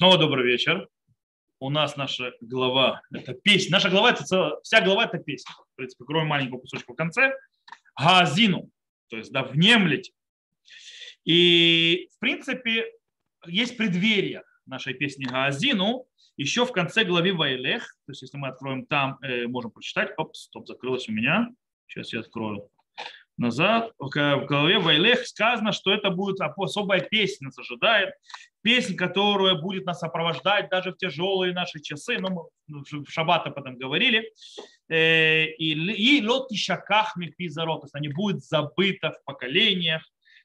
Снова добрый вечер. У нас наша глава – это песня. Наша глава – это целая, вся глава – это песня. В принципе, кроме маленького кусочка в конце. Газину, то есть да, внемлить. И, в принципе, есть преддверие нашей песни Газину еще в конце главы Вайлех. То есть, если мы откроем там, э, можем прочитать. Оп, стоп, закрылось у меня. Сейчас я открою назад, в главе Вайлех сказано, что это будет особая песня нас ожидает. Песня, которая будет нас сопровождать даже в тяжелые наши часы. Ну, мы в шаббат об этом говорили. Э, и лот и шаках микпизарот. То есть они будут забыты в поколениях.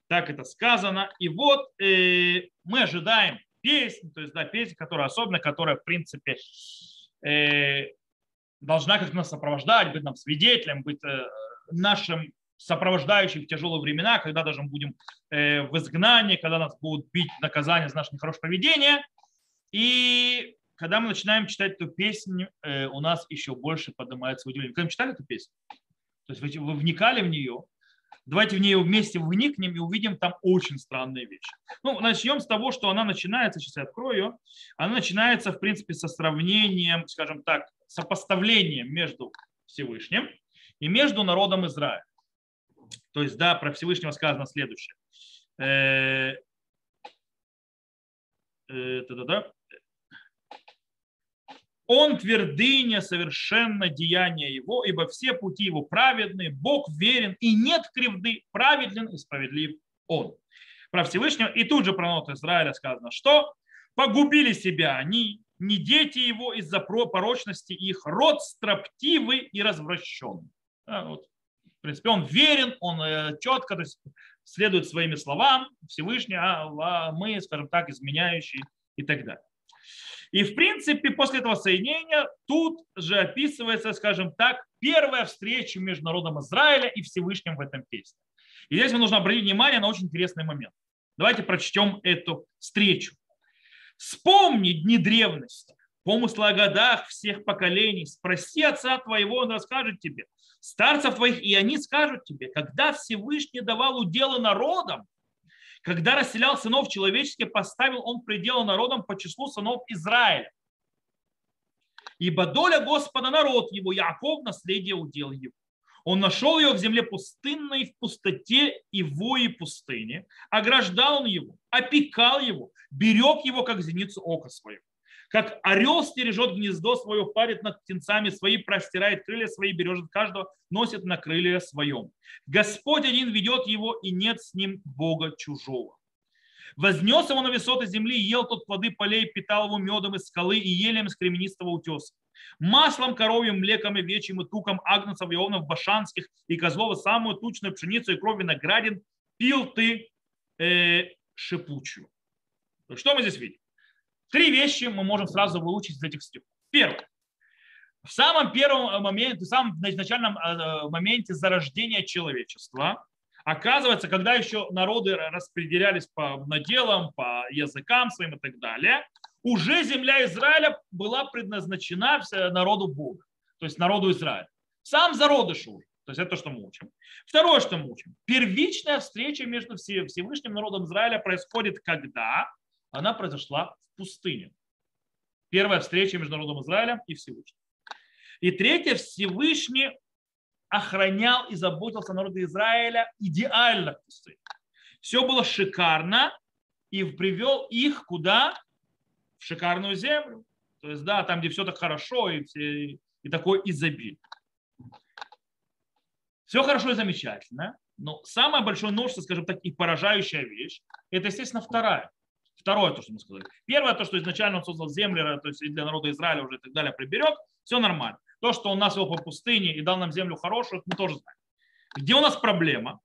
Так это сказано. И вот э, мы ожидаем песнь, то есть да, песня, которая особенно, которая в принципе э, должна как-то нас сопровождать, быть нам свидетелем, быть нашим сопровождающих в тяжелые времена, когда даже мы будем э, в изгнании, когда нас будут бить наказание за наше нехорошее поведение. И когда мы начинаем читать эту песню, э, у нас еще больше поднимается удивление. Когда мы читали эту песню, то есть вы, вы вникали в нее, давайте в нее вместе вникнем и увидим там очень странные вещи. Ну, начнем с того, что она начинается, сейчас я открою она начинается, в принципе, со сравнением, скажем так, сопоставлением между Всевышним и между народом Израиля. То есть, да, про Всевышнего сказано следующее. Э, э, да Он твердыня совершенно деяния его, ибо все пути его праведны, Бог верен, и нет кривды, праведен и справедлив он. Про Всевышнего. И тут же про народ Израиля сказано, что погубили себя они, не дети его из-за порочности их, род строптивый и развращенный. А, вот принципе, он верен, он э, четко то есть, следует своими словам Всевышний, а, а мы, скажем так, изменяющие и так далее. И, в принципе, после этого соединения тут же описывается, скажем так, первая встреча между народом Израиля и Всевышним в этом песне. И здесь нужно обратить внимание на очень интересный момент. Давайте прочтем эту встречу. Вспомни дни древности, помыслы о годах всех поколений, спроси отца твоего, он расскажет тебе старцев твоих, и они скажут тебе, когда Всевышний давал уделы народам, когда расселял сынов человеческих, поставил он пределы народам по числу сынов Израиля. Ибо доля Господа народ его, Яков наследие удел его. Он нашел его в земле пустынной, в пустоте и вои пустыни, ограждал он его, опекал его, берег его, как зеницу ока своего. Как орел стережет гнездо свое, парит над птенцами свои, простирает крылья свои, бережет каждого, носит на крылья своем. Господь один ведет его, и нет с ним Бога чужого. Вознес его на высоты земли, ел тот плоды полей, питал его медом из скалы и елем из кременистого утеса. Маслом коровьим, млеком и вечьим и туком агнцев и овнов башанских и козлов, самую тучную пшеницу и кровь виноградин пил ты э, шипучую. Что мы здесь видим? Три вещи мы можем сразу выучить из этих стихов. Первое. В самом первом моменте, в самом начальном э, моменте зарождения человечества, оказывается, когда еще народы распределялись по наделам, по языкам своим и так далее, уже земля Израиля была предназначена народу Бога, то есть народу Израиля. Сам зародыш уже. То есть это то, что мы учим. Второе, что мы учим. Первичная встреча между Всевышним народом Израиля происходит когда? Она произошла пустыню. Первая встреча между народом Израиля и Всевышним. И третье, Всевышний охранял и заботился о народе Израиля идеально в пустыне. Все было шикарно и привел их куда? В шикарную землю. То есть, да, там, где все так хорошо и, и, и такое изобилие. Все хорошо и замечательно, но самое большое множество, скажем так, и поражающая вещь, это, естественно, вторая. Второе, то, что мы сказали. Первое, то, что изначально он создал землю, то есть для народа Израиля уже и так далее приберег, все нормально. То, что он нас вел по пустыне и дал нам землю хорошую, мы тоже знаем. Где у нас проблема?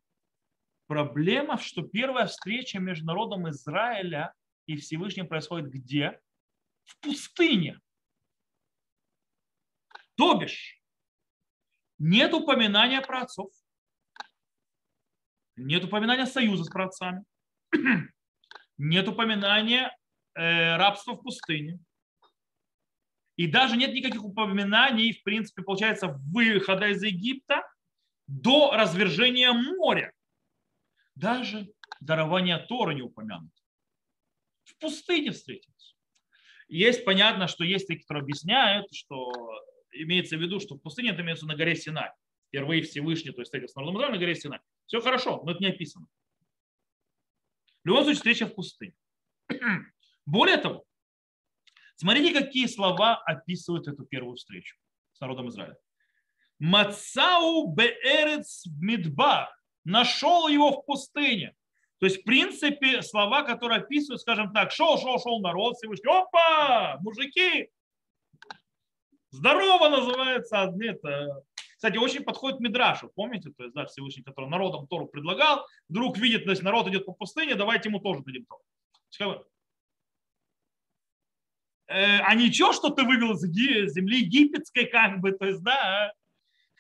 Проблема, что первая встреча между народом Израиля и Всевышним происходит где? В пустыне. То бишь, нет упоминания про отцов, нет упоминания союза с праотцами, нет упоминания э, рабства в пустыне. И даже нет никаких упоминаний, в принципе, получается, выхода из Египта до развержения моря. Даже дарование Тора не упомянуто. В пустыне встретились. есть понятно, что есть такие, которые объясняют, что имеется в виду, что в пустыне это имеется на горе Синай. Впервые Всевышний, то есть встретился с народом Израиля на горе Синай. Все хорошо, но это не описано. В любом случае, встреча в пустыне. Более того, смотрите, какие слова описывают эту первую встречу с народом Израиля. Мацау беэрец мидбар. Нашел его в пустыне. То есть, в принципе, слова, которые описывают, скажем так, шел, шел, шел народ Всевышний. Опа, мужики, здорово называется. Это, кстати, очень подходит Мидрашу, помните, то есть, да, Всевышний, который народом Тору предлагал, вдруг видит, то есть народ идет по пустыне, давайте ему тоже дадим Тору. Э, а ничего, что ты вывел из земли египетской, как бы, то есть, да,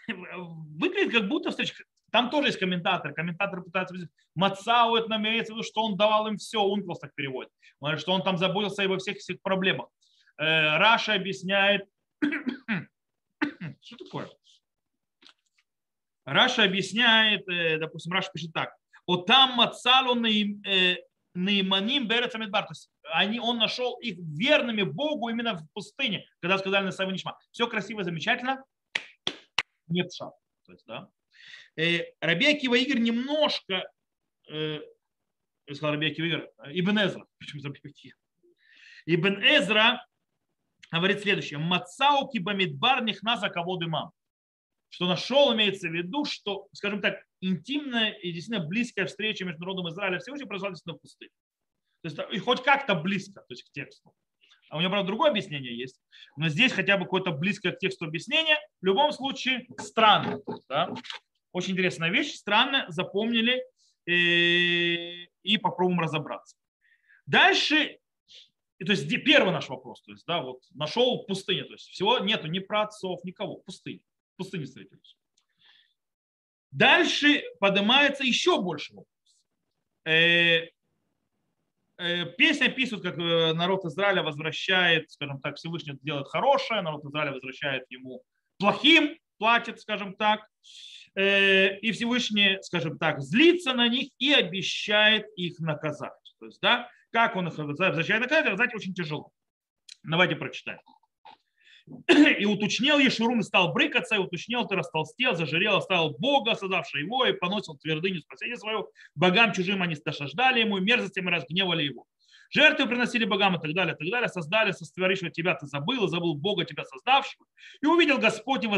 выглядит как будто встреча. Там тоже есть комментатор. Комментатор пытается объяснить, Мацау это намеряется в что он давал им все. Унклос так переводит. Что он там заботился обо всех всех проблемах. Э, Раша объясняет. Что такое? Раша объясняет, э, допустим, Раша пишет так. о там Мацалу Наиманим Берецамидбар. То есть они, он нашел их верными Богу именно в пустыне, когда сказали на Саванишма. Все красиво, замечательно, нет шаг. То есть, да. Э, Раби Акива Игорь немножко, э, сказал Раби Акива Игорь, Ибн Эзра, почему Раби Акива? Ибн Эзра говорит следующее. Мацау кибамидбар нихназа кого дымам. Что нашел, имеется в виду, что, скажем так, интимная и действительно близкая встреча между народом Израиля и Всевышним произошла действительно в пустыне. То есть и хоть как-то близко, то есть к тексту. А у меня, правда, другое объяснение есть. Но здесь хотя бы какое-то близкое к тексту объяснение. В любом случае, странно. Да? Очень интересная вещь. Странно, запомнили и, и попробуем разобраться. Дальше, то есть первый наш вопрос, то есть, да, вот нашел в пустыне, то есть всего нету ни праотцов, никого, в пустыне, встретились. Дальше поднимается еще больше вопрос. Э, Э, песня описывает, как э, народ Израиля возвращает, скажем так, Всевышний делает хорошее, народ Израиля возвращает ему плохим, платит, скажем так. И Всевышний, скажем так, злится на них и обещает их наказать. То есть, да, как он их возвращает наказать, наказать очень тяжело. Давайте прочитаем. И уточнил Ешурун и стал брыкаться, и уточнил, ты растолстел, зажирел, оставил Бога, создавший его, и поносил твердыню спасения свою. Богам чужим они стошаждали ему, и мерзостям и разгневали его. Жертвы приносили богам и так далее, и так далее. Создали, сотворившего тебя ты забыл, забыл Бога тебя создавшего. И увидел Господь и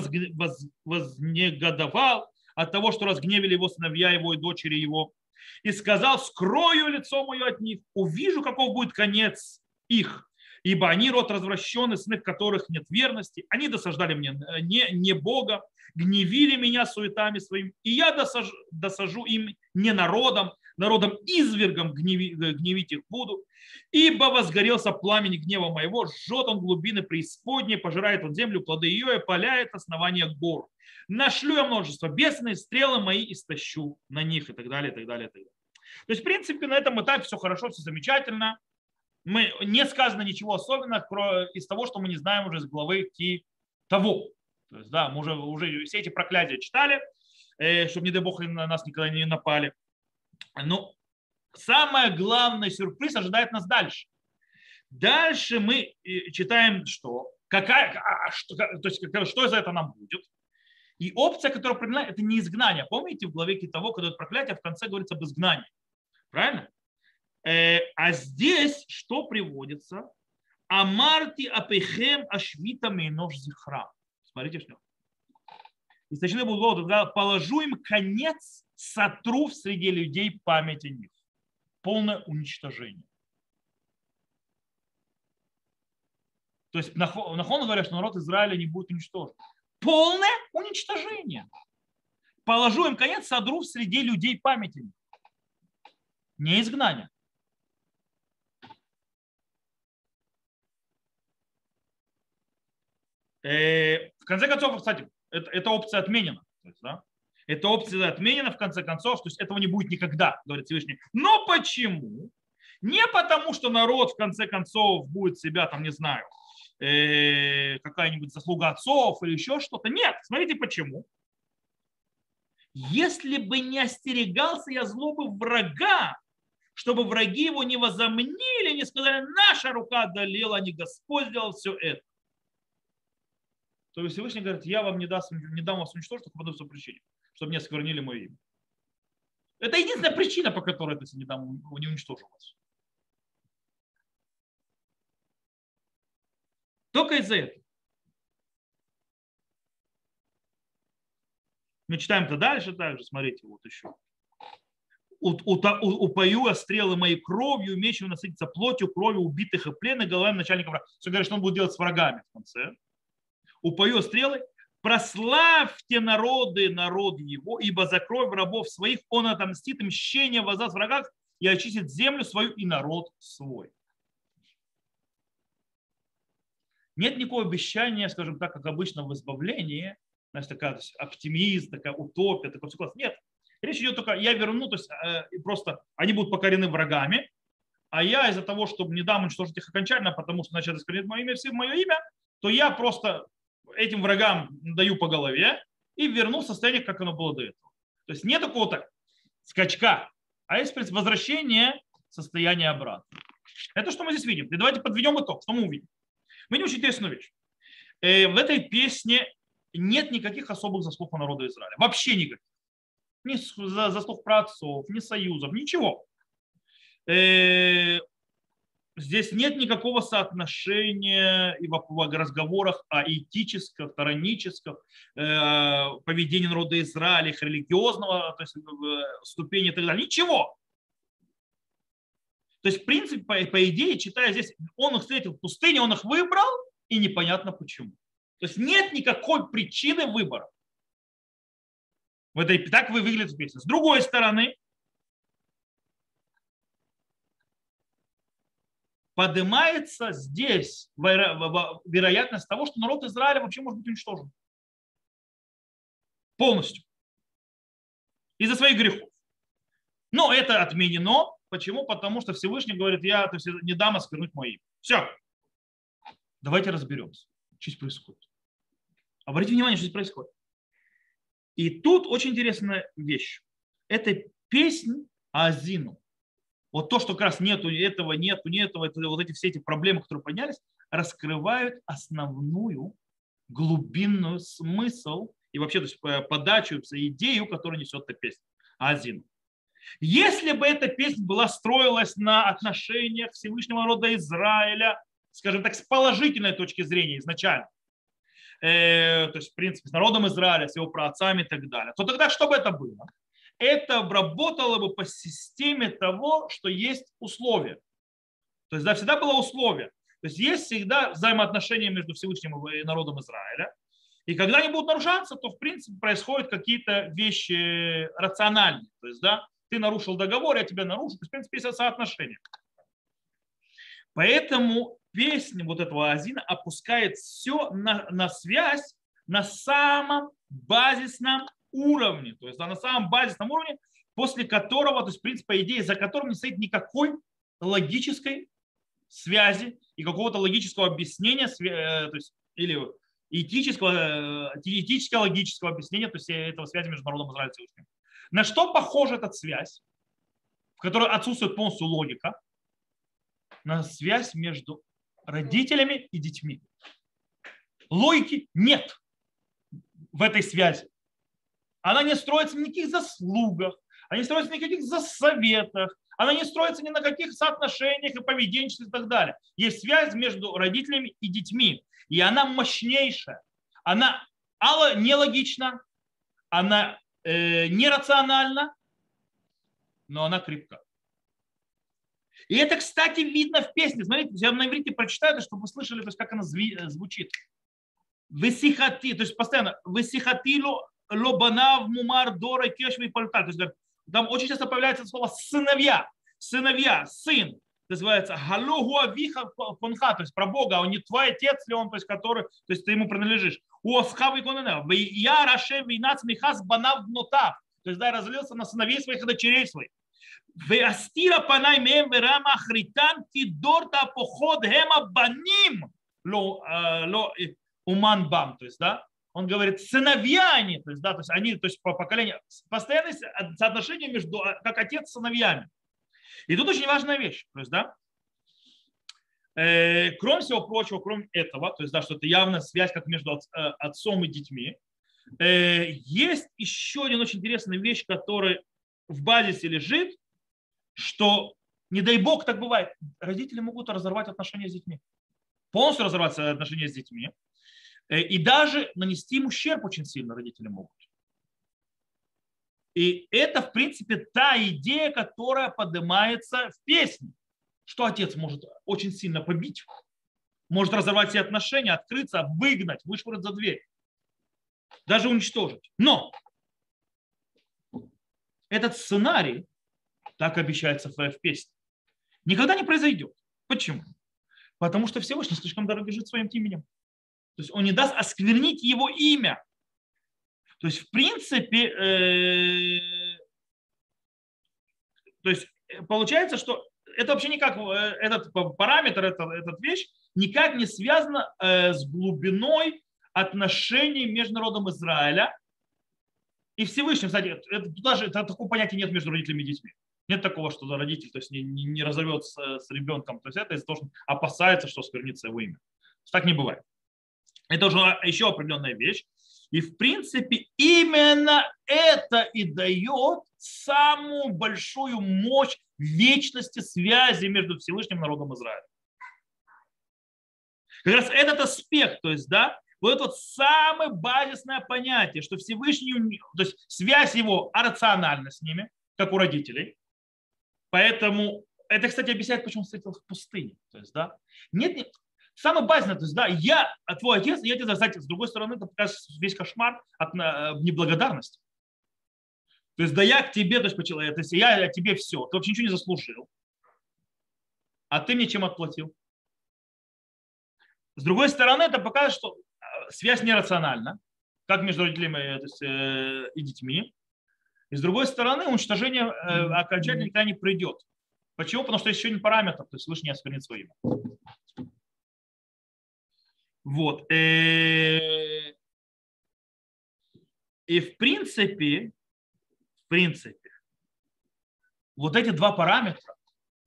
вознегодовал от того, что разгневили его сыновья его и дочери его. И сказал, скрою лицо мое от них, увижу, каков будет конец их ибо они род развращенный, сны которых нет верности, они досаждали мне э, не, не Бога, гневили меня суетами своим, и я досажу, досажу им не народом, народом извергом гневи, э, гневить их буду, ибо возгорелся пламень гнева моего, жжет он глубины преисподней, пожирает он землю, плоды ее и паляет основания гор. Нашлю я множество бесные стрелы мои истощу на них и так далее, и так далее, и так далее. То есть, в принципе, на этом этапе все хорошо, все замечательно мы, не сказано ничего особенного из того, что мы не знаем уже из главы Ки того. То есть, да, мы уже, уже все эти проклятия читали, э, чтобы, не дай бог, на нас никогда не напали. Но самый главный сюрприз ожидает нас дальше. Дальше мы э, читаем, что, какая, а, что, то есть, что за это нам будет. И опция, которая определяет, это не изгнание. Помните в главе того, когда это проклятие, в конце говорится об изгнании. Правильно? Э, а здесь что приводится? Амарти апехем ашвита мейнош зихра. Смотрите, что. И сочли буду положу им конец, сотру в среде людей память о них. Полное уничтожение. То есть Нахон говорят, что народ Израиля не будет уничтожен. Полное уничтожение. Положу им конец, содру в среде людей памяти. Не изгнание. В конце концов, кстати, эта опция отменена. Есть? Эта опция отменена в конце концов, то есть этого не будет никогда, говорит Всевышний. Но почему? Не потому, что народ в конце концов будет себя, там, не знаю, э, какая-нибудь заслуга отцов или еще что-то. Нет, смотрите почему. Если бы не остерегался я злобы врага, чтобы враги его не возомнили, не сказали, наша рука одолела, а не Господь сделал все это. То Всевышний говорит, я вам не, даст, не дам вас уничтожить только по одной причине, чтобы не осквернили мое имя. Это единственная причина, по которой я не, дам, не уничтожу вас. Только из-за этого. Мы читаем то дальше также, смотрите, вот еще. Упою я стрелы моей кровью, мечем насытиться плотью, кровью убитых и пленных, головами начальника врага. Все говорит, что он будет делать с врагами в конце. Упою стрелы, прославьте народы, народ его, ибо за кровь рабов своих он отомстит мщение воздаст врагах и очистит землю свою и народ свой. Нет никакого обещания, скажем так, как обычно в избавлении, знаешь, такая есть, оптимизм, такая утопия, такой все класс. Нет. Речь идет только, я верну, то есть э, просто они будут покорены врагами, а я из-за того, чтобы не дам уничтожить их окончательно, потому что начать искоренить мое имя, все мое имя, то я просто этим врагам даю по голове и верну в состояние, как оно было до этого. То есть нет такого-то скачка, а есть возвращение состояния обратно. Это что мы здесь видим. И давайте подведем итог. Что мы увидим? Мы видим очень интересную вещь. Э, в этой песне нет никаких особых заслуг у народа Израиля. Вообще никаких. Ни заслуг праотцов, ни союзов, ничего. Э, здесь нет никакого соотношения и в разговорах о этическом, стороническом э, поведении народа Израиля, их религиозного то есть, ступени и так далее. Ничего. То есть, в принципе, по, по идее, читая здесь, он их встретил в пустыне, он их выбрал, и непонятно почему. То есть нет никакой причины выбора. В этой, так вы выглядит песня. С другой стороны, поднимается здесь вероятность того, что народ Израиля вообще может быть уничтожен. Полностью. Из-за своих грехов. Но это отменено Почему? Потому что Всевышний говорит, я то есть, не дам осквернуть мое. Все. Давайте разберемся, что здесь происходит. Обратите внимание, что здесь происходит. И тут очень интересная вещь. Это песнь Азину. Вот то, что как раз нету этого, нету, нету, это, вот эти все эти проблемы, которые поднялись, раскрывают основную глубинную смысл и вообще то есть, э, подачу, идею, которую несет эта песня Азину. Если бы эта песня была строилась на отношениях Всевышнего народа Израиля, скажем так, с положительной точки зрения изначально, э, то есть, в принципе, с народом Израиля, с его праотцами и так далее, то тогда что бы это было? Это работало бы по системе того, что есть условия. То есть, да, всегда было условие. То есть, есть всегда взаимоотношения между Всевышним и народом Израиля. И когда они будут нарушаться, то, в принципе, происходят какие-то вещи рациональные. То есть, да, ты нарушил договор, я тебя нарушу. То есть, в принципе, есть соотношение. Поэтому песня вот этого Азина опускает все на, на связь на самом базисном уровне. То есть на самом базисном уровне, после которого, то есть, в принципе, по за которым не стоит никакой логической связи и какого-то логического объяснения, э, то есть, или этического, э, этического логического объяснения то есть, этого связи между народом Израиля и Всевышним. На что похожа эта связь, в которой отсутствует полностью логика? На связь между родителями и детьми. Логики нет в этой связи. Она не строится на никаких заслугах, она не строится на никаких советах, она не строится ни на каких соотношениях и поведенчестве и так далее. Есть связь между родителями и детьми, и она мощнейшая. Она нелогична, она э, нерациональна, но она крепка. И это, кстати, видно в песне. Смотрите, я на иврите прочитаю, чтобы вы слышали, то есть, как она звучит. Весихати, то есть постоянно, весихатилу лобанав мумар дора кешви пальта. То есть там очень часто появляется слово сыновья, сыновья, сын называется Галугу Авиха Конха, то есть про Бога, он не твой отец ли он, то есть который, то есть ты ему принадлежишь. У Осхава и Конена. Я Раше Вейнац Михас Банав Нотав. То есть да, разлился на сыновей своих и дочерей своих. Веастира панай мем верама хритан дорта поход хема баним ло, э, ло уман бам. То есть, да, он говорит, сыновья они, то есть, да, то есть они, то есть по поколению, постоянное соотношение между, как отец с сыновьями. И тут очень важная вещь. То есть, да, э, кроме всего прочего, кроме этого, то есть, да, что это явная связь как между э, отцом и детьми, э, есть еще один очень интересная вещь, которая в базисе лежит, что, не дай бог, так бывает, родители могут разорвать отношения с детьми. Полностью разорвать отношения с детьми. Э, и даже нанести им ущерб очень сильно родители могут. И это, в принципе, та идея, которая поднимается в песне, что отец может очень сильно побить, может разорвать все отношения, открыться, выгнать, вышвырнуть за дверь, даже уничтожить. Но этот сценарий, так обещается в песне, никогда не произойдет. Почему? Потому что Всевышний слишком дорогожит своим именем. То есть он не даст осквернить его имя. То есть, в принципе, э, то есть получается, что это вообще никак, э, этот параметр, этот, этот вещь никак не связана э, с глубиной отношений между народом Израиля и Всевышним. Кстати, это, даже это, такого понятия нет между родителями и детьми. Нет такого, что родитель то есть, не, не, не разорвется с, ребенком. То есть это из-за того, что опасается, что сквернится его имя. Так не бывает. Это уже еще определенная вещь. И в принципе именно это и дает самую большую мощь вечности связи между Всевышним народом Израиля. Как раз этот аспект, то есть, да, вот это вот самое базисное понятие, что Всевышний, то есть связь его рациональна с ними, как у родителей. Поэтому это, кстати, объясняет, почему он встретил в пустыне. То есть, да, нет, Самое базовое, то есть, да, я, а твой отец, я тебе, кстати, с другой стороны, это покажет весь кошмар от э, неблагодарности. То есть, да я к тебе, то есть, то есть я тебе все, ты вообще ничего не заслужил, а ты мне чем отплатил? С другой стороны, это показывает, что э, связь нерациональна, как между родителями э, то есть, э, и детьми. И с другой стороны, уничтожение э, окончательно никогда не придет. Почему? Потому что есть еще один параметр, то есть лучше не осквернить свое имя. Вот. Э, и в принципе, в принципе, вот эти два параметра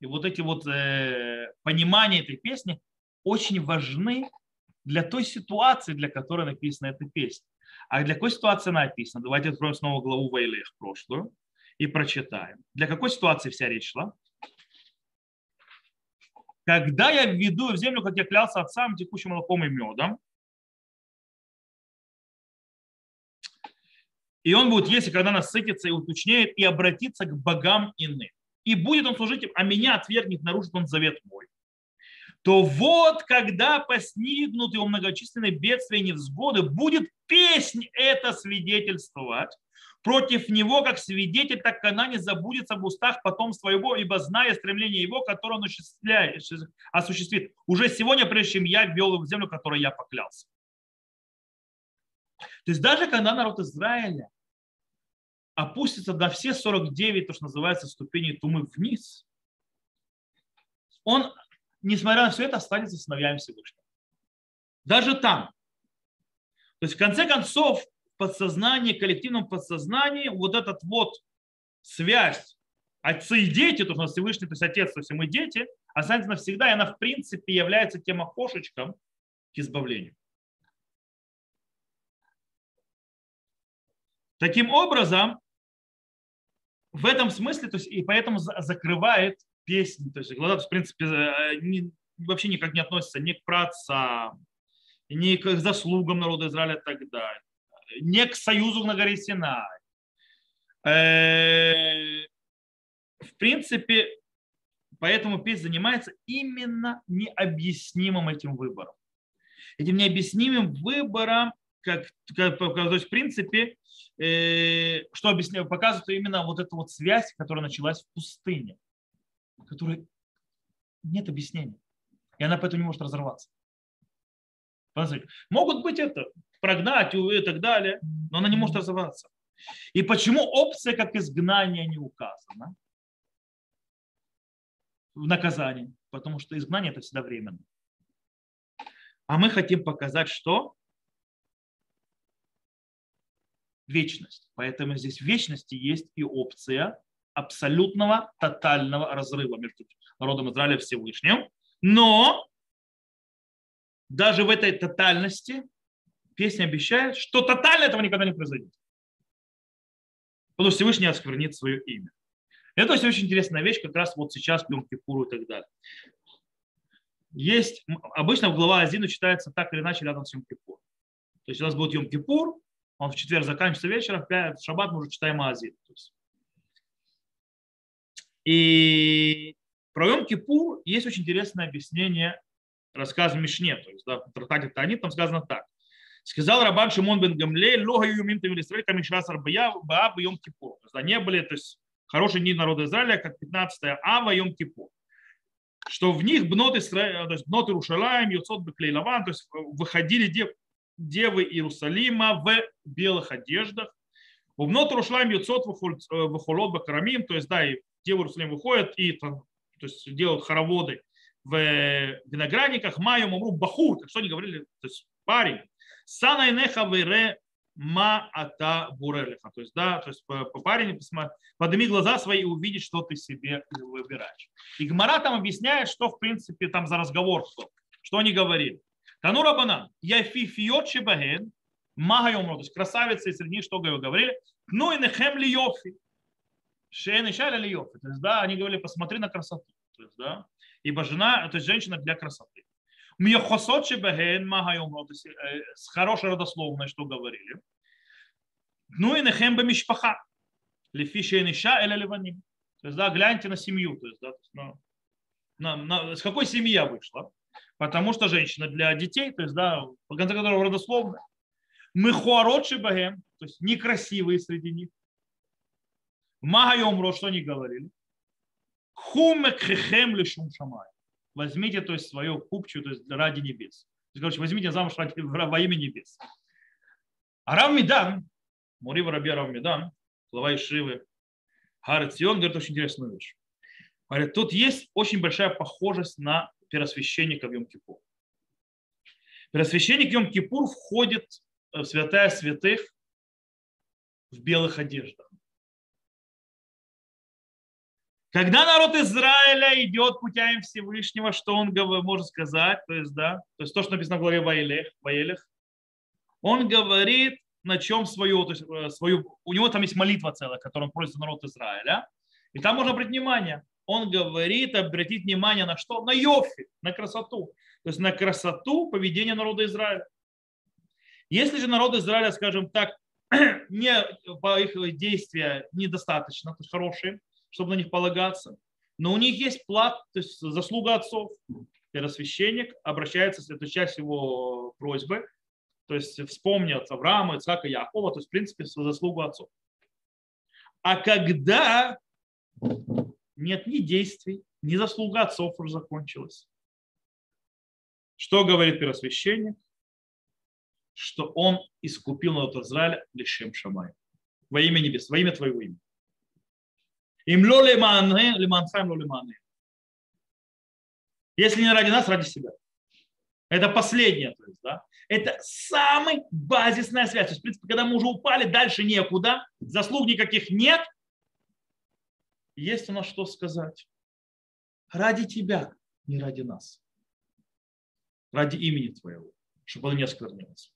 и вот эти вот э, понимания этой песни очень важны для той ситуации, для которой написана эта песня. А для какой ситуации написана? Давайте откроем снова главу Вайлех прошлую и прочитаем. Для какой ситуации вся речь шла? Когда я введу в землю, как я клялся отцам, текущим молоком и медом, и он будет есть, и когда насытится и уточнеет, и обратиться к богам иным. И будет он служить им, а меня отвергнет, нарушит он завет мой. То вот, когда постигнут его многочисленные бедствия и невзгоды, будет песнь это свидетельствовать, против него, как свидетель, так она не забудется в устах потомства его, ибо зная стремление его, которое он осуществит. Уже сегодня, прежде чем я ввел в землю, которой я поклялся. То есть даже когда народ Израиля опустится до все 49, то, что называется, ступеней тумы вниз, он, несмотря на все это, останется сыновьями Всевышнего. Даже там. То есть, в конце концов, подсознании, коллективном подсознании вот этот вот связь отцы и дети, то есть Всевышний, то есть отец, то есть мы дети, останется навсегда, и она в принципе является тем окошечком к избавлению. Таким образом, в этом смысле, то есть и поэтому закрывает песни, то есть глаза, то есть, в принципе, э, не, вообще никак не относится ни к працам, ни к заслугам народа Израиля и так далее не к союзу на горе Синай. Э, в принципе, поэтому песня занимается именно необъяснимым этим выбором. Этим необъяснимым выбором, как, как то есть, в принципе, э, что объясняю, показывает именно вот эту вот связь, которая началась в пустыне, которой нет объяснения. И она поэтому не может разорваться. Могут быть это прогнать и так далее, но она не может разобраться. И почему опция как изгнание не указана в наказании? Потому что изгнание это всегда временно. А мы хотим показать, что вечность. Поэтому здесь в вечности есть и опция абсолютного тотального разрыва между народом Израиля и Всевышним. Но даже в этой тотальности песня обещает, что тотально этого никогда не произойдет. Потому что Всевышний осквернит свое имя. Это очень интересная вещь, как раз вот сейчас в Йом-Кипуру и так далее. Есть, обычно в глава Азину читается так или иначе рядом с Йом-Кипур. То есть у нас будет Йом-Кипур, он в четверг заканчивается вечером, в шаббат мы уже читаем Азин. И про Йом-Кипур есть очень интересное объяснение рассказа Мишне. То есть да, в трактате Танит там сказано так. Сказал Рабан Шимон бен Гамле, лога юмим тем Израиль, камишрас арбая, бааб йом кипур. То есть да, не были, то есть хорошие дни народа Израиля, как 15 ава йом кипур. Что в них бнот, Исраиль, то есть бнот Иерушалаем, Юцот Беклейлаван, то есть выходили дев, девы Иерусалима в белых одеждах. У бнот Иерушалаем Юцот Вахолот Бакарамим, то есть да, и девы Иерусалим выходят и то есть делают хороводы в виноградниках, маю, мамру, бахур, как что они говорили, то есть парень, Сана инеха вере ма ата бурелиха. То есть, да, то есть парень подними глаза свои и увидишь, что ты себе выбираешь. И Гмара там объясняет, что в принципе там за разговор, что, что они говорили. Танура банан, я фифиот шебаген, магайом, то есть красавицы среди них, что говорили, ну и нехем ли йофи. Шейн и ли йофи. То есть, да, они говорили, посмотри на красоту. То есть, да, ибо жена, то есть женщина для красоты. Мьехосот шебаген магайом, то есть с хорошей родословной, что говорили. Ну и нехем мишпаха. Лефиша иша или ливаним. То есть, да, гляньте на семью. То есть, да, на, на, на, с какой семьи я вышла. Потому что женщина для детей, то есть, да, по конце которого родословная. Мы хуарот шебаген, то есть некрасивые среди них. Магайом, что они говорили. Хумекхехем лишум шамай возьмите то есть, свою купчу то есть, ради небес. То есть, короче, возьмите замуж ради, во имя небес. А Рав Мидан, Мурива Раби Рав Мидан, глава Ишивы, Гарцион говорит очень интересную вещь. Говорит, тут есть очень большая похожесть на первосвященника в Йом-Кипур. Первосвященник Йом-Кипур входит в святая святых в белых одеждах. Когда народ Израиля идет путями Всевышнего, что он может сказать? То есть, да, то есть то, что написано в главе Ваилех, Ваилех он говорит, на чем свою, то есть э, свою, у него там есть молитва целая, которую он просит народ Израиля, и там можно обратить внимание. Он говорит, обратить внимание на что? На Йофи, на красоту. То есть на красоту поведения народа Израиля. Если же народ Израиля, скажем так, не, по их действия недостаточно, хорошие, чтобы на них полагаться. Но у них есть плат, то есть заслуга отцов. Первосвященник обращается, это часть его просьбы, то есть вспомнят Авраама, Ицхака, Якова, то есть в принципе заслугу отцов. А когда нет ни действий, ни заслуга отцов уже закончилась. Что говорит первосвященник? Что он искупил народ Израиля лишем Шамай. Во имя небес, во имя твоего имени. Им ло лемане, леманха, им ло лемане. Если не ради нас, ради себя. Это последнее. То есть, да? Это самая базисная связь. То есть, в принципе, когда мы уже упали, дальше некуда, заслуг никаких нет, есть у нас что сказать. Ради тебя, не ради нас. Ради имени твоего, чтобы он не осквернился.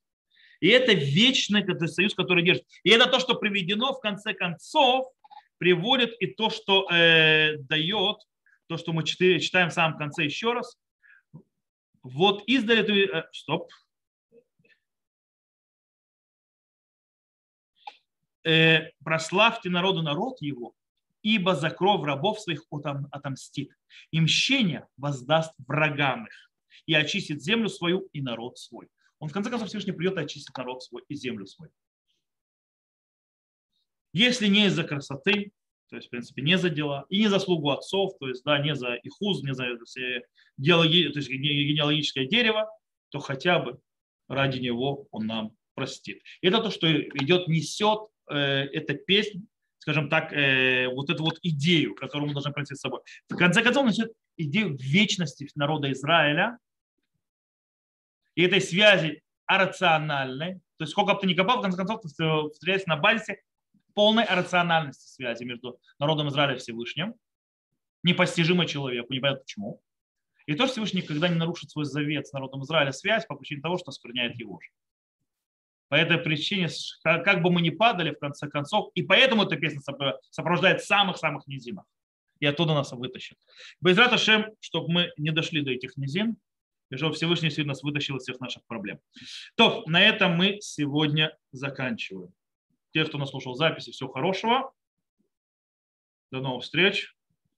И это вечный союз, который держит. И это то, что приведено в конце концов приводит и то, что э, дает, то, что мы читаем в самом конце еще раз. Вот издали, э, стоп, э, прославьте народу народ его, ибо за кровь рабов своих отомстит. И мщение воздаст врагам их, и очистит землю свою и народ свой. Он в конце концов Всевышний придет и очистит народ свой и землю свою. Если не из-за красоты, то есть, в принципе, не за дела, и не за слугу отцов, то есть, да, не за ихуз, не за геологи, то есть, генеалогическое дерево, то хотя бы ради него он нам простит. Это то, что идет, несет э, эта песня, скажем так, э, вот эту вот идею, которую мы должны пройти с собой. В конце концов, несет идею вечности народа Израиля и этой связи рациональной, то есть сколько бы ты ни копал, в конце концов, ты встречаешься на базе полной рациональности связи между народом Израиля и Всевышним, непостижимо человеку, непонятно почему. И то Всевышний никогда не нарушит свой завет с народом Израиля, связь по причине того, что оскверняет его же. По этой причине, как бы мы ни падали, в конце концов, и поэтому эта песня сопровождает самых-самых низинах. И оттуда нас вытащит. Без Шем, чтобы мы не дошли до этих низин, и чтобы Всевышний сегодня нас вытащил из всех наших проблем. То, на этом мы сегодня заканчиваем. Те, кто нас слушал записи, всего хорошего. До новых встреч.